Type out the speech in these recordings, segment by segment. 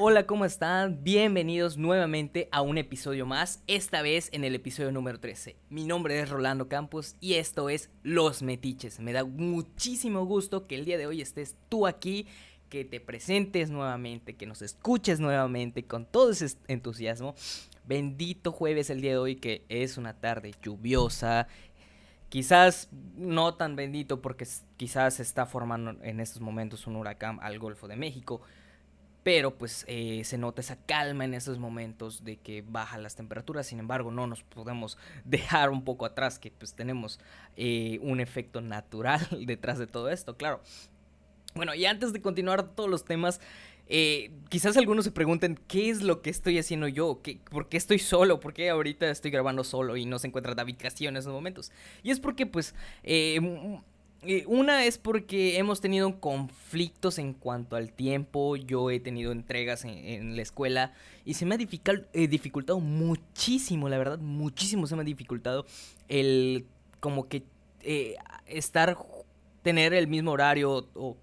Hola, ¿cómo están? Bienvenidos nuevamente a un episodio más, esta vez en el episodio número 13. Mi nombre es Rolando Campos y esto es Los Metiches. Me da muchísimo gusto que el día de hoy estés tú aquí, que te presentes nuevamente, que nos escuches nuevamente con todo ese entusiasmo. Bendito jueves el día de hoy que es una tarde lluviosa, Quizás no tan bendito porque quizás se está formando en estos momentos un huracán al Golfo de México pero pues eh, se nota esa calma en esos momentos de que bajan las temperaturas, sin embargo no nos podemos dejar un poco atrás que pues tenemos eh, un efecto natural detrás de todo esto, claro. Bueno, y antes de continuar todos los temas, eh, quizás algunos se pregunten qué es lo que estoy haciendo yo, ¿Qué, por qué estoy solo, por qué ahorita estoy grabando solo y no se encuentra David Castillo en esos momentos. Y es porque pues una es porque hemos tenido conflictos en cuanto al tiempo. Yo he tenido entregas en, la escuela y se me ha eh, dificultado muchísimo, la verdad, muchísimo se me ha dificultado el como que eh, estar, tener el mismo horario o,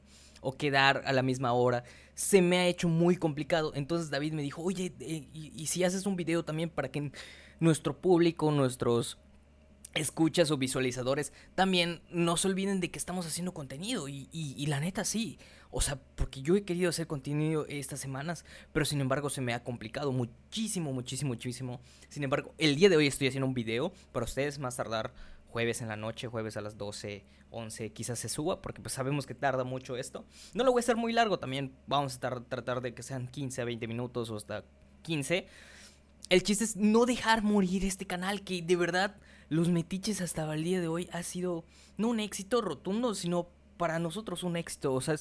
quedar a la misma hora. Se me ha hecho muy complicado. Entonces David me dijo, oye, eh, y si haces un video también para que nuestro público, nuestros escuchas o visualizadores, también no se olviden de que estamos haciendo contenido. Y, la neta sí. O sea, porque yo he querido hacer contenido estas semanas, pero sin embargo se me ha complicado muchísimo, muchísimo, muchísimo. Sin embargo, el día de hoy estoy haciendo un video para ustedes, más tardar jueves en la noche, jueves a las 12, 11, quizás se suba, porque pues sabemos que tarda mucho esto. No lo voy a hacer muy largo también, vamos a tratar de que sean 15 a 20 minutos o hasta 15. El chiste es no dejar morir este canal que de verdad los metiches hasta el día de hoy ha sido no un éxito rotundo, sino para nosotros un éxito. O sea,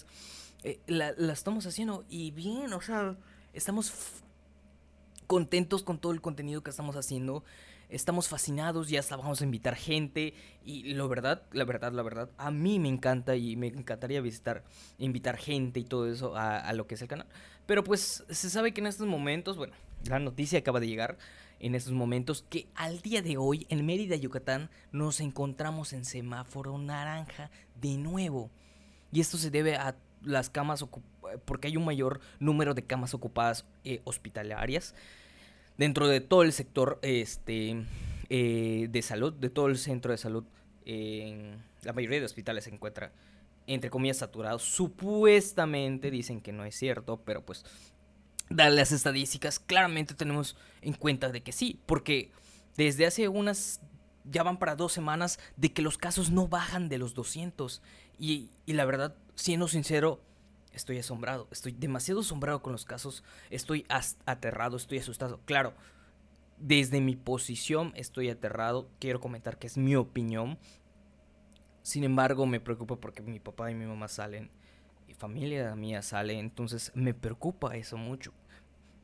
eh, la, estamos haciendo y bien, o sea, estamos contentos con todo el contenido que estamos haciendo. Estamos fascinados, ya hasta vamos a invitar gente. Y la verdad, la verdad, la verdad, a mí me encanta y me encantaría visitar, invitar gente y todo eso a, a lo que es el canal. Pero pues se sabe que en estos momentos, bueno, la noticia acaba de llegar en estos momentos que al día de hoy en Mérida, Yucatán, nos encontramos en semáforo naranja de nuevo. Y esto se debe a las camas porque hay un mayor número de camas ocupadas eh, hospitalarias dentro de todo el sector este, eh, de salud, de todo el centro de salud. la mayoría de hospitales se encuentra entre comillas saturado. Supuestamente dicen que no es cierto, pero pues Las estadísticas, claramente tenemos en cuenta de que sí, porque desde hace unas, ya van para dos semanas, de que los casos no bajan de los 200. Y, y la verdad, siendo sincero, estoy asombrado, estoy demasiado asombrado con los casos, estoy aterrado, estoy asustado. Claro, desde mi posición estoy aterrado, quiero comentar que es mi opinión. Sin embargo, me preocupa porque mi papá y mi mamá salen familia mía sale, entonces me preocupa eso mucho,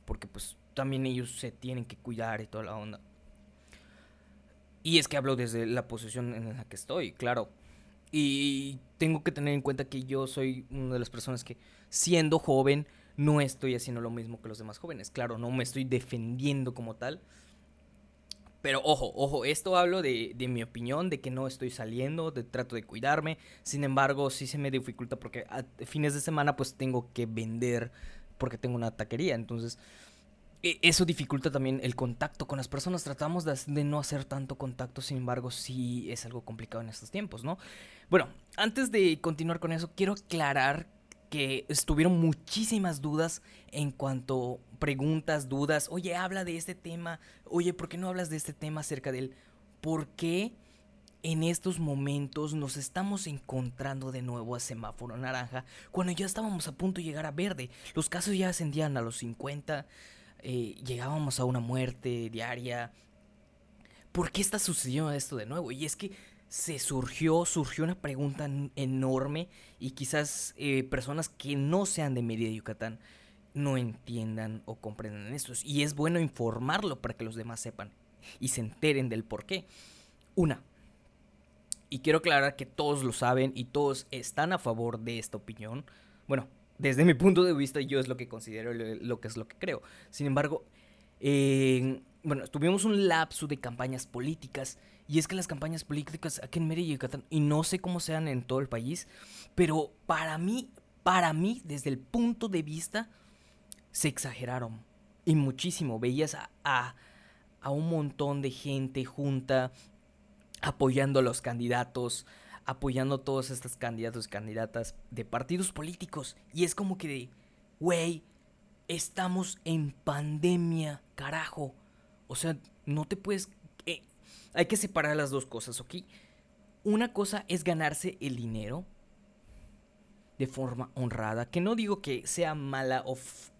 porque pues también ellos se tienen que cuidar y toda la onda. Y es que hablo desde la posición en la que estoy, claro. Y tengo que tener en cuenta que yo soy una de las personas que, siendo joven, no estoy haciendo lo mismo que los demás jóvenes. Claro, no me estoy defendiendo como tal, pero ojo, ojo, esto hablo de, de, mi opinión, de que no estoy saliendo, de trato de cuidarme. Sin embargo, sí se me dificulta porque a fines de semana pues tengo que vender porque tengo una taquería. Entonces, e, eso dificulta también el contacto con las personas. Tratamos de, de, no hacer tanto contacto, sin embargo, sí es algo complicado en estos tiempos, ¿no? Bueno, antes de continuar con eso, quiero aclarar que estuvieron muchísimas dudas en cuanto preguntas, dudas, oye, habla de este tema, oye, ¿por qué no hablas de este tema acerca de él? ¿Por qué en estos momentos nos estamos encontrando de nuevo a semáforo naranja cuando ya estábamos a punto de llegar a verde? Los casos ya ascendían a los 50, eh, llegábamos a una muerte diaria. ¿Por qué está sucediendo esto de nuevo? Y es que se surgió, surgió una pregunta enorme y quizás eh, personas que no sean de Mérida, Yucatán, no entiendan o comprendan esto. Y es bueno informarlo para que los demás sepan y se enteren del por qué. Una, y quiero aclarar que todos lo saben y todos están a favor de esta opinión. Bueno, desde mi punto de vista yo es lo que considero lo que es lo que creo. Sin embargo, bueno, tuvimos un lapso de campañas políticas y es que las campañas políticas aquí en Mérida y Yucatán, y no sé cómo sean en todo el país, pero para mí, para mí, desde el punto de vista, se exageraron. Y muchísimo. Veías a, a, a un montón de gente junta apoyando a los candidatos, apoyando a todos estos candidatos y candidatas de partidos políticos. Y es como que güey, estamos en pandemia, carajo. O sea, no te puedes... Eh, hay que separar las dos cosas, ¿ok? Una cosa es ganarse el dinero de forma honrada, que no digo que sea mala o,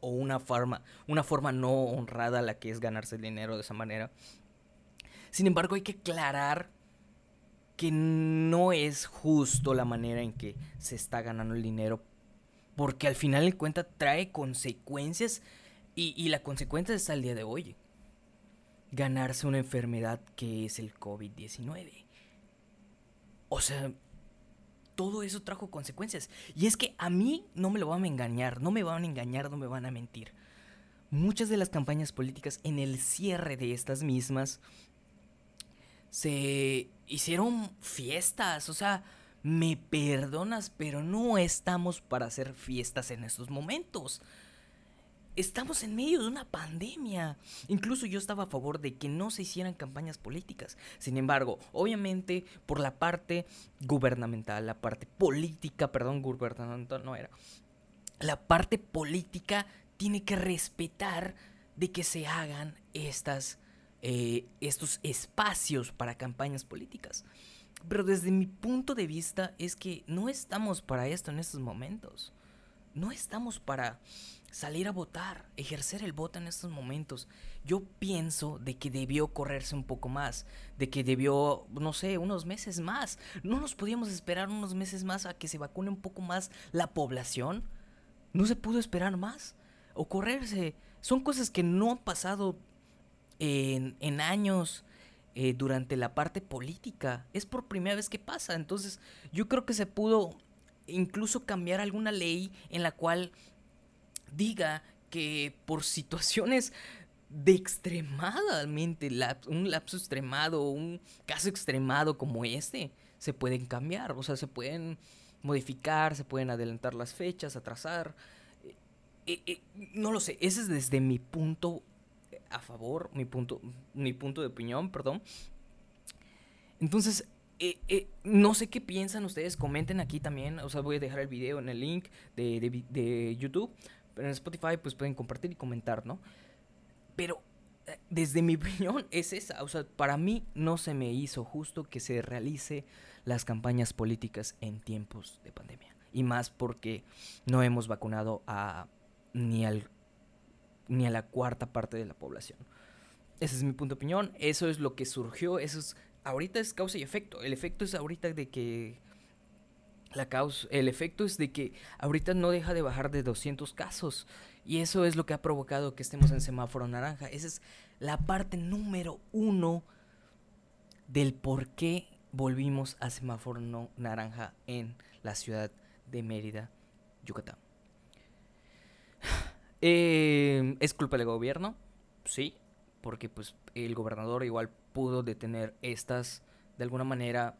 una, forma, una forma no honrada la que es ganarse el dinero de esa manera. Sin embargo, hay que aclarar que no es justo la manera en que se está ganando el dinero, porque al final de cuenta trae consecuencias y, y la consecuencia está el día de hoy. Ganarse una enfermedad que es el COVID-19. O sea, todo eso trajo consecuencias. Y es que a mí no me lo van a engañar, no me van a engañar, no me van a mentir. Muchas de las campañas políticas en el cierre de estas mismas se hicieron fiestas, o sea, me perdonas, pero no estamos para hacer fiestas en estos momentos. Estamos en medio de una pandemia. Incluso yo estaba a favor de que no se hicieran campañas políticas. Sin embargo, obviamente por la parte gubernamental, la parte política, perdón, gubernamental no era. La parte política tiene que respetar de que se hagan estas eh, estos espacios para campañas políticas. Pero desde mi punto de vista es que no estamos para esto en estos momentos. No estamos para salir a votar, ejercer el voto en estos momentos. Yo pienso de que debió correrse un poco más, de que debió, no sé, unos meses más. No nos podíamos esperar unos meses más a que se vacune un poco más la población. No se pudo esperar más. O correrse. Son cosas que no han pasado en, años eh, durante la parte política. Es por primera vez que pasa. Entonces yo creo que se pudo incluso cambiar alguna ley en la cual diga que por situaciones de extremadamente un lapso extremado, un caso extremado como este, se pueden cambiar, o sea, se pueden modificar, se pueden adelantar las fechas, atrasar. Eh, eh, no lo sé, ese es desde mi punto a favor, mi punto, mi punto de opinión, perdón. Entonces, eh, eh, no sé qué piensan ustedes, comenten aquí también, o sea, voy a dejar el video en el link de, de, YouTube, pero en Spotify pues pueden compartir y comentar, ¿no? Pero eh, desde mi opinión es esa, o sea, para mí no se me hizo justo que se realice las campañas políticas en tiempos de pandemia. Y más porque no hemos vacunado a ni al ni a la cuarta parte de la población. Ese es mi punto de opinión, eso es lo que surgió, eso es, ahorita es causa y efecto, el efecto es ahorita de que, la causa, el efecto es de que ahorita no deja de bajar de 200 casos y eso es lo que ha provocado que estemos en semáforo naranja, esa es la parte número uno del por qué volvimos a semáforo naranja en la ciudad de Mérida, Yucatán. Eh, ¿Es culpa del gobierno? Sí, porque pues el gobernador igual pudo detener estas, de alguna manera,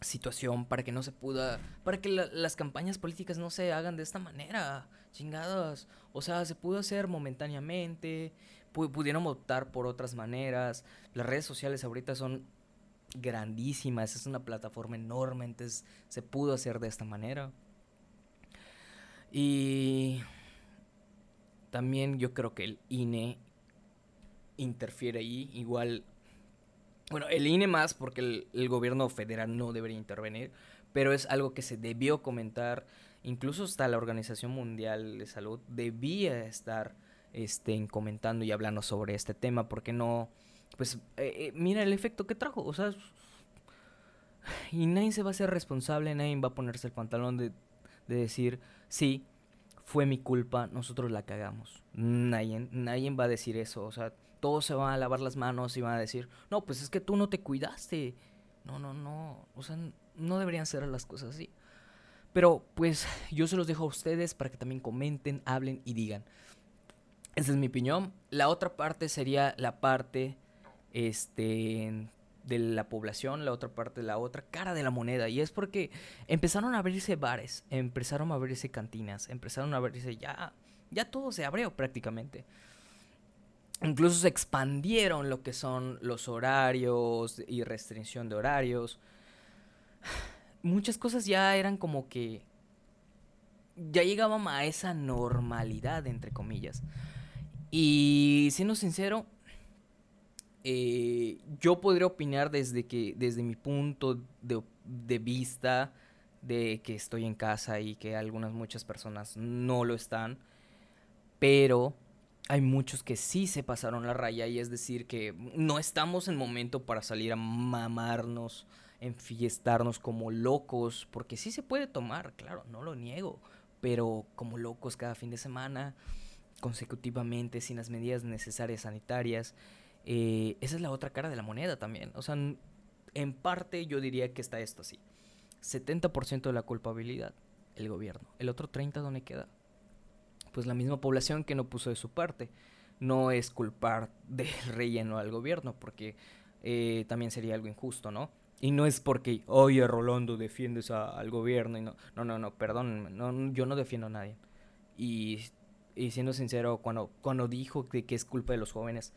situación para que no se pueda, para que las campañas políticas no se hagan de esta manera, chingadas. O sea, se pudo hacer momentáneamente, pudieron optar por otras maneras. Las redes sociales ahorita son grandísimas, es una plataforma enorme, entonces se pudo hacer de esta manera. Y también yo creo que el INE interfiere ahí. Igual, bueno, el INE más porque el, gobierno federal no debería intervenir, pero es algo que se debió comentar. Incluso hasta la Organización Mundial de Salud debía estar este, comentando y hablando sobre este tema, porque no, pues, eh, eh, mira el efecto que trajo, o sea, y nadie se va a hacer responsable, nadie va a ponerse el pantalón de, de decir, sí, fue mi culpa, nosotros la cagamos. Nadie, nadie va a decir eso, o sea, todos se van a lavar las manos y van a decir, no, pues es que tú no te cuidaste. No, no, no, o sea, no deberían ser las cosas así. Pero pues yo se los dejo a ustedes para que también comenten, hablen y digan. Esa es mi opinión. La otra parte sería la parte este de la población, la otra parte, la otra cara de la moneda. Y es porque empezaron a abrirse bares, empezaron a abrirse cantinas, empezaron a abrirse ya, ya todo se abrió prácticamente. Incluso se expandieron lo que son los horarios y restricción de horarios. Muchas cosas ya eran como que ya llegábamos a esa normalidad, entre comillas. Y siendo sincero, eh, yo podría opinar desde que, desde mi punto de, vista, de que estoy en casa y que algunas muchas personas no lo están, pero hay muchos que sí se pasaron la raya y es decir que no estamos en momento para salir a mamarnos, enfiestarnos como locos, porque sí se puede tomar, claro, no lo niego, pero como locos cada fin de semana, consecutivamente, sin las medidas necesarias sanitarias. Eh, esa es la otra cara de la moneda también. O sea, en parte yo diría que está esto así. 70% de la culpabilidad, el gobierno. El otro 30% ¿dónde queda? Pues la misma población que no puso de su parte. No es culpar del relleno al gobierno, porque eh, también sería algo injusto, ¿no? Y no es porque, oye, Rolando, defiendes al gobierno. Y no, no, no, no perdón, no, yo no defiendo a nadie. Y, y, siendo sincero, cuando, cuando dijo que, que es culpa de los jóvenes,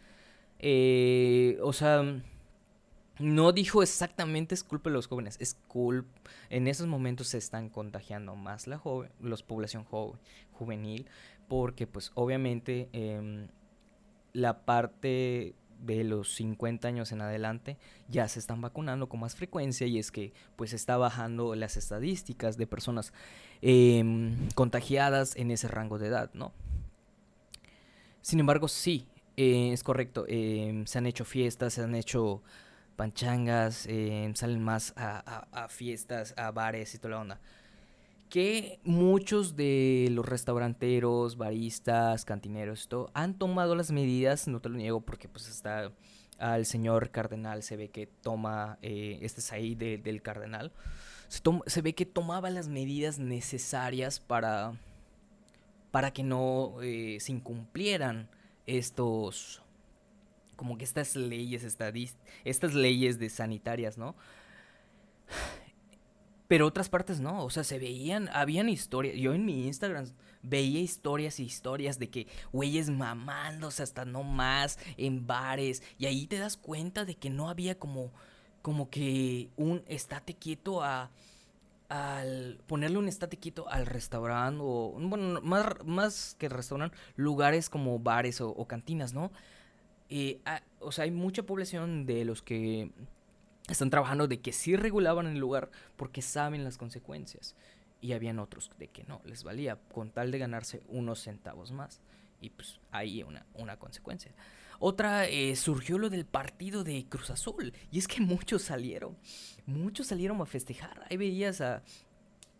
eh, o sea, no dijo exactamente es culpa de los jóvenes, es culpa. En esos momentos se están contagiando más la joven, los población joven, juvenil, porque pues obviamente eh, la parte de los 50 años en adelante ya se están vacunando con más frecuencia y es que pues está bajando las estadísticas de personas eh, contagiadas en ese rango de edad, ¿no? Sin embargo, sí, eh, es correcto, eh, se han hecho fiestas, se han hecho panchangas, em, salen más a, fiestas, a bares y toda la onda. Que muchos de los restauranteros, baristas, cantineros, esto, han tomado las medidas, no te lo niego porque pues está al señor cardenal, se ve que toma, eh, este es ahí del cardenal, se, se, ve que tomaba las medidas necesarias para, para que no eh, se incumplieran estos, como que estas leyes, estas leyes de sanitarias, ¿no? Pero otras partes no, o sea, se veían, habían historias. Yo en mi Instagram veía historias y historias de que güeyes mamándose hasta no más en bares. Y ahí te das cuenta de que no había como, como que un estate quieto a. Al ponerle un estate quieto al restaurante o, bueno, más, más que restaurante, lugares como bares o, cantinas, ¿no? Eh, o sea, hay mucha población de los que están trabajando de que sí regulaban el lugar porque saben las consecuencias. Y habían otros de que no, les valía con tal de ganarse unos centavos más. Y pues ahí una, una consecuencia. Otra, eh, surgió lo del partido de Cruz Azul. Y es que muchos salieron. Muchos salieron a festejar. Ahí veías a,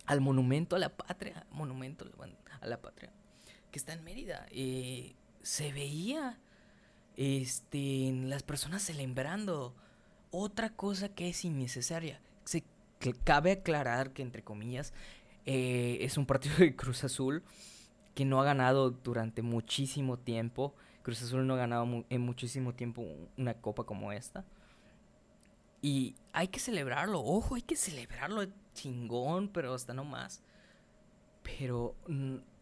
al monumento a la patria. Monumento a la patria. Que está en Mérida. Eh, se veía este, las personas celebrando otra cosa que es innecesaria. Se, cabe aclarar que, entre comillas, eh, es un partido de Cruz Azul que no ha ganado durante muchísimo tiempo. Cruz Azul no ha ganado en muchísimo tiempo una copa como esta. Y hay que celebrarlo, ojo, hay que celebrarlo chingón, pero hasta no más. Pero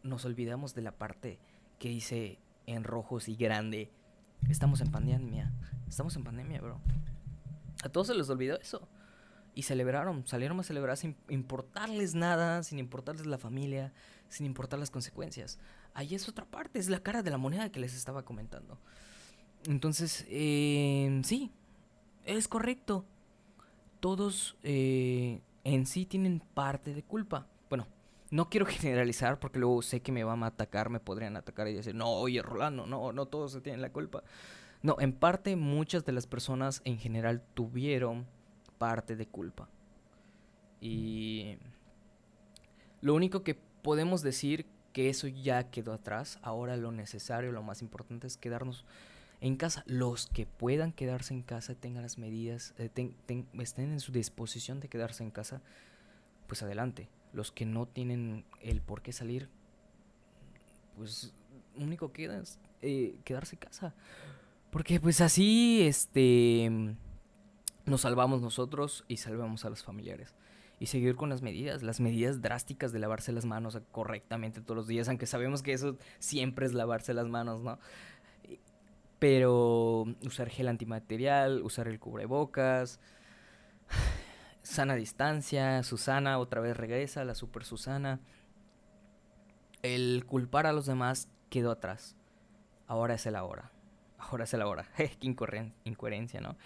nos olvidamos de la parte que dice en rojos y grande. Estamos en pandemia. Estamos en pandemia, bro. A todos se les olvidó eso. Y celebraron, salieron a celebrar sin importarles nada, sin importarles la familia, sin importar las consecuencias. Ahí es otra parte, es la cara de la moneda que les estaba comentando. Entonces, eh, sí, es correcto. Todos eh, en sí tienen parte de culpa. No quiero generalizar porque luego sé que me van a atacar, me podrían atacar y decir, no, oye, Rolando, no, no todos se tienen la culpa. No, en parte muchas de las personas en general tuvieron parte de culpa. Y lo único que podemos decir que eso ya quedó atrás, ahora lo necesario, lo más importante es quedarnos en casa. Los que puedan quedarse en casa, tengan las medidas, eh, estén en su disposición de quedarse en casa, pues adelante. Los que no tienen el por qué salir, pues único que queda es eh, quedarse en casa. Porque pues así, este, nos salvamos nosotros y salvamos a los familiares. y seguir con las medidas, las medidas drásticas de lavarse las manos correctamente todos los días, aunque sabemos que eso siempre es lavarse las manos, ¿no? Pero usar gel antimaterial, usar el cubrebocas, sana distancia, Susana otra vez regresa, la super Susana. El culpar a los demás quedó atrás. Ahora es el ahora. Ahora es el ahora. Qué incoherencia, ¿no?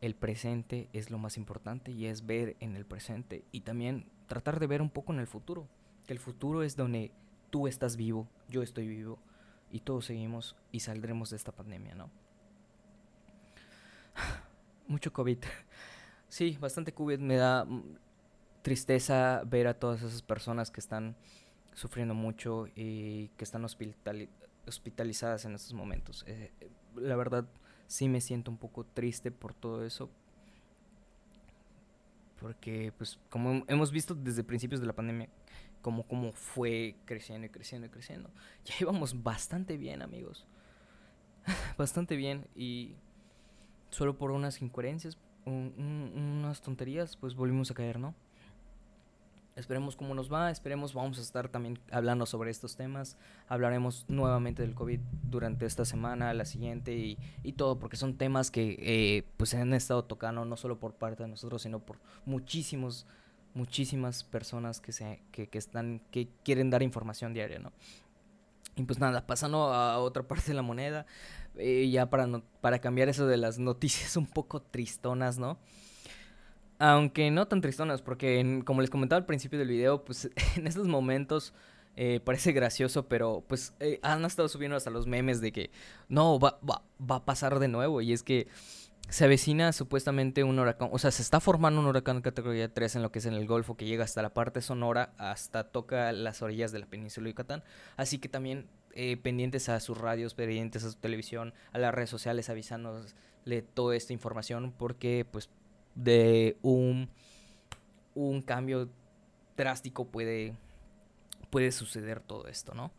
el presente es lo más importante y es ver en el presente y también tratar de ver un poco en el futuro. Que el futuro es donde tú estás vivo, yo estoy vivo y todos seguimos y saldremos de esta pandemia, ¿no? Mucho COVID. Sí, bastante COVID. Me da mm, tristeza ver a todas esas personas que están sufriendo mucho y que están hospitalizadas en estos momentos. Eh, la verdad, sí me siento un poco triste por todo eso. Porque, pues, como hemos visto desde principios de la pandemia, como, como fue creciendo y creciendo y creciendo. Ya íbamos bastante bien, amigos. bastante bien. Y solo por unas incoherencias, unas tonterías, pues volvimos a caer, ¿no? Esperemos cómo nos va, esperemos, vamos a estar también hablando sobre estos temas. Hablaremos nuevamente del COVID durante esta semana, la siguiente y, y todo, porque son temas que eh, pues han estado tocando no solo por parte de nosotros, sino por muchísimos, muchísimas personas que, se, que, que están, que quieren dar información diaria, ¿no? Y pues nada, pasando a otra parte de la moneda, eh, ya para, no, para cambiar eso de las noticias un poco tristonas, ¿no? Aunque no tan tristonas, porque como les comentaba al principio del video, pues en estos momentos eh, parece gracioso, pero pues eh, han estado subiendo hasta los memes de que no, va, va, va a pasar de nuevo. Y es que se avecina supuestamente un huracán, o sea, se está formando un huracán categoría 3 en lo que es en el Golfo, que llega hasta la parte sonora, hasta toca las orillas de la península de Yucatán. Así que también eh, pendientes a sus radios, pendientes a su televisión, a las redes sociales, avisándole toda esta información, porque pues de un, un cambio drástico puede, puede suceder todo esto, ¿no?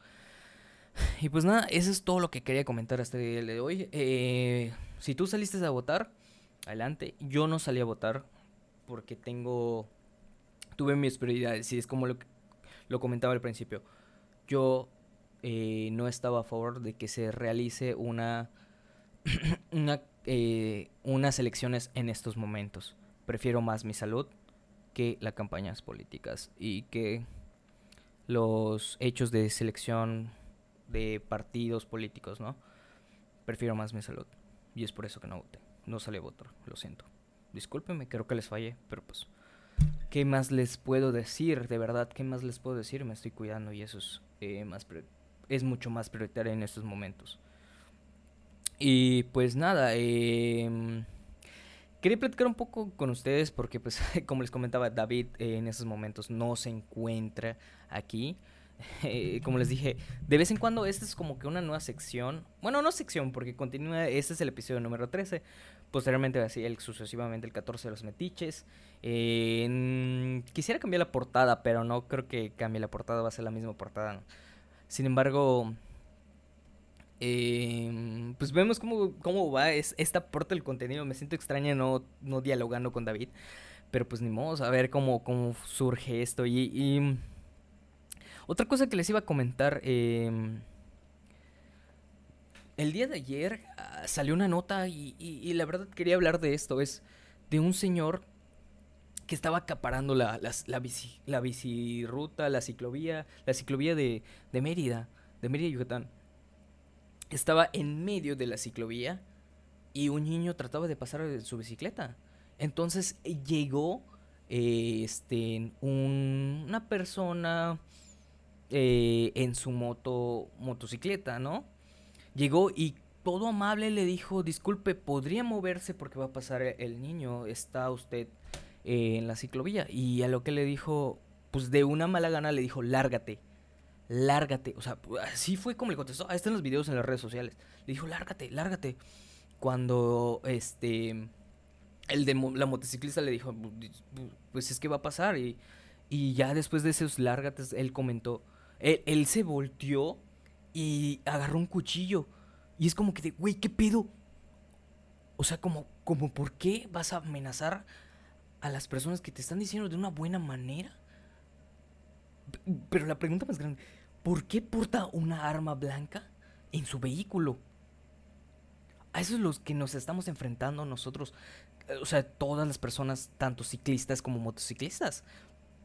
Y pues nada, eso es todo lo que quería comentar este día de hoy. Eh, si tú saliste a votar, adelante. Yo no salí a votar porque tengo... Tuve mis prioridades y es como lo, lo comentaba al principio. Yo eh, no estaba a favor de que se realice una, una eh, unas elecciones en estos momentos. Prefiero más mi salud que las campañas políticas y que los hechos de selección de partidos políticos, ¿no? Prefiero más mi salud. Y es por eso que no voté. No salí a votar, lo siento. Discúlpenme, creo que les fallé, pero pues... ¿Qué más les puedo decir? De verdad, ¿qué más les puedo decir? Me estoy cuidando y eso es, eh, más es mucho más prioritario en estos momentos. Y pues nada, eh, quería platicar un poco con ustedes porque pues como les comentaba, David eh, en esos momentos no se encuentra aquí. Eh, como les dije, de vez en cuando esta es como que una nueva sección. Bueno, no sección, porque continúa, este es el episodio número 13. Posteriormente así el, sucesivamente el 14 de los metiches. Eh, quisiera cambiar la portada, pero no creo que cambie la portada, va a ser la misma portada. Sin embargo, eh, pues vemos cómo, cómo va es, esta parte del contenido. Me siento extraña no, no dialogando con David. Pero pues ni modo, a ver cómo, cómo surge esto. Y, otra cosa que les iba a comentar. Em, el día de ayer ah, salió una nota y, la verdad quería hablar de esto. Es de un señor que estaba acaparando la, la, la, bici, la ciclovía, la ciclovía de, Mérida, de Mérida, Yucatán estaba en medio de la ciclovía y un niño trataba de pasar su bicicleta. Entonces eh, llegó eh, este, una persona eh, en su moto, motocicleta, ¿no? Llegó y todo amable le dijo, disculpe, ¿podría moverse porque va a pasar el niño? Está usted en la ciclovía. Y a lo que le dijo, pues de una mala gana le dijo, lárgate lárgate. O sea, así fue como le contestó. Ahí están los videos en las redes sociales. Le dijo, lárgate, lárgate. Cuando este. El de la motociclista le dijo, pues es que va a pasar. Y, y ya después de esos lárgates, él comentó. Él, se volteó y agarró un cuchillo. Y es como que de, güey, ¿qué pedo? O sea, como, como, ¿por qué vas a amenazar a las personas que te están diciendo de una buena manera. Pero la pregunta más grande, ¿por qué porta una arma blanca en su vehículo? A eso es los que nos estamos enfrentando nosotros. O sea, todas las personas, tanto ciclistas como motociclistas.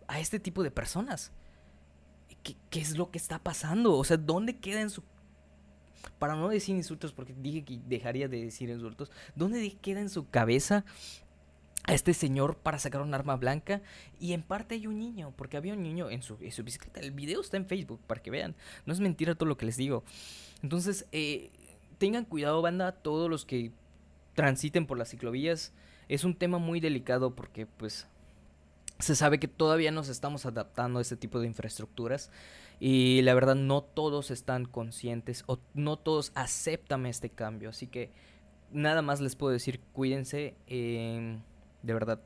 A este tipo de personas. ¿Qué, ¿Qué, es lo que está pasando? O sea, ¿dónde queda en su... Para no decir insultos, porque dije que dejaría de decir insultos. ¿Dónde queda en su cabeza a este señor para sacar un arma blanca y en parte hay un niño, porque había un niño en su, bicicleta. El video está en Facebook para que vean. No es mentira todo lo que les digo. Entonces, eh, tengan cuidado, banda, todos los que transiten por las ciclovías. Es un tema muy delicado porque pues se sabe que todavía nos estamos adaptando a este tipo de infraestructuras y la verdad no todos están conscientes o no todos aceptan este cambio. Así que nada más les puedo decir, cuídense. Eh, de verdad.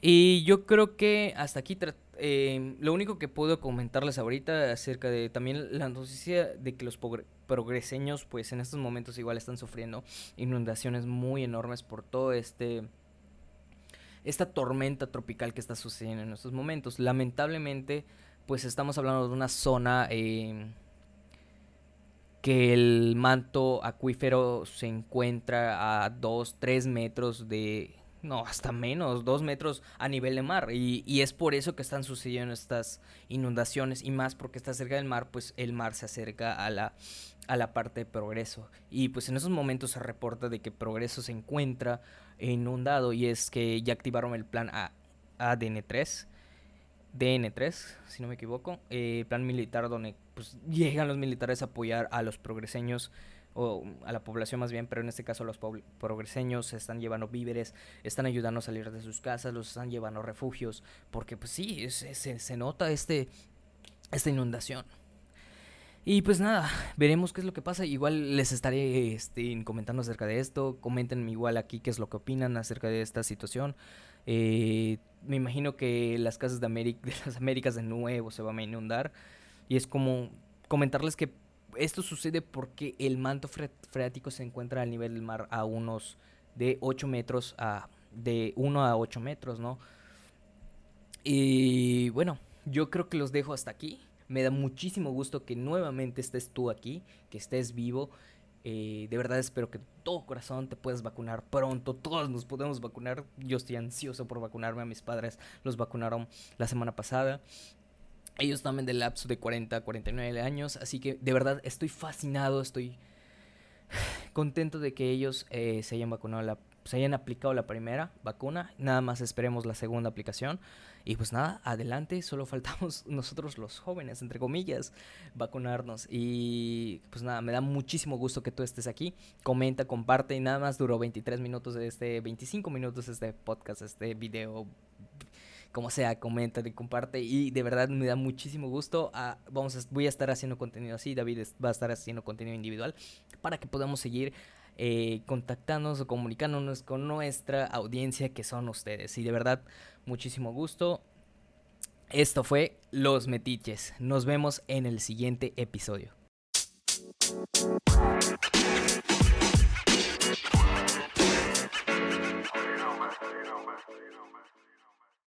Y yo creo que hasta aquí eh, lo único que puedo comentarles ahorita acerca de también la noticia de que los progreseños pues en estos momentos igual están sufriendo inundaciones muy enormes por todo este esta tormenta tropical que está sucediendo en estos momentos. Lamentablemente pues estamos hablando de una zona eh, que el manto acuífero se encuentra a 2, 3 metros de no, hasta menos, dos metros a nivel de mar. Y, es por eso que están sucediendo estas inundaciones. Y más porque está cerca del mar, pues el mar se acerca a la, a la parte de progreso. Y pues en esos momentos se reporta de que progreso se encuentra inundado. Y es que ya activaron el plan a, ADN3. DN3, si no me equivoco, eh, plan militar donde pues, llegan los militares a apoyar a los progreseños o a la población más bien, pero en este caso los progreseños se están llevando víveres, están ayudando a salir de sus casas, los están llevando refugios, porque pues sí, se, se nota este, esta inundación. Y pues nada, veremos qué es lo que pasa. Igual les estaré este, comentando acerca de esto. Comenten igual aquí qué es lo que opinan acerca de esta situación. Eh, me imagino que las casas de, de las Américas de nuevo se van a inundar. Y es como comentarles que esto sucede porque el manto freático se encuentra al nivel del mar a unos de 8 metros a de 1 a 8 metros, ¿no? Y bueno, yo creo que los dejo hasta aquí. Me da muchísimo gusto que nuevamente estés tú aquí, que estés vivo. Eh, de verdad espero que todo corazón te puedas vacunar pronto. Todos nos podemos vacunar. Yo estoy ansioso por vacunarme. A mis padres los vacunaron la semana pasada. Ellos también del lapso de 40 a 49 años. Así que de verdad estoy fascinado, estoy contento de que ellos eh, se hayan vacunado la, se hayan aplicado la primera vacuna. Nada más esperemos la segunda aplicación. Y pues nada, adelante, solo faltamos nosotros los jóvenes, entre comillas, vacunarnos. Y pues nada, me da muchísimo gusto que tú estés aquí. Comenta, comparte. Y nada más duró 23 minutos de este, 25 minutos de este podcast, este video como sea, comenta y comparte. Y de verdad me da muchísimo gusto. Ah, vamos voy a estar haciendo contenido así. David va a estar haciendo contenido individual para que podamos seguir eh, contactándonos o comunicándonos con nuestra audiencia que son ustedes. Y de verdad, muchísimo gusto. Esto fue Los Metiches. Nos vemos en el siguiente episodio.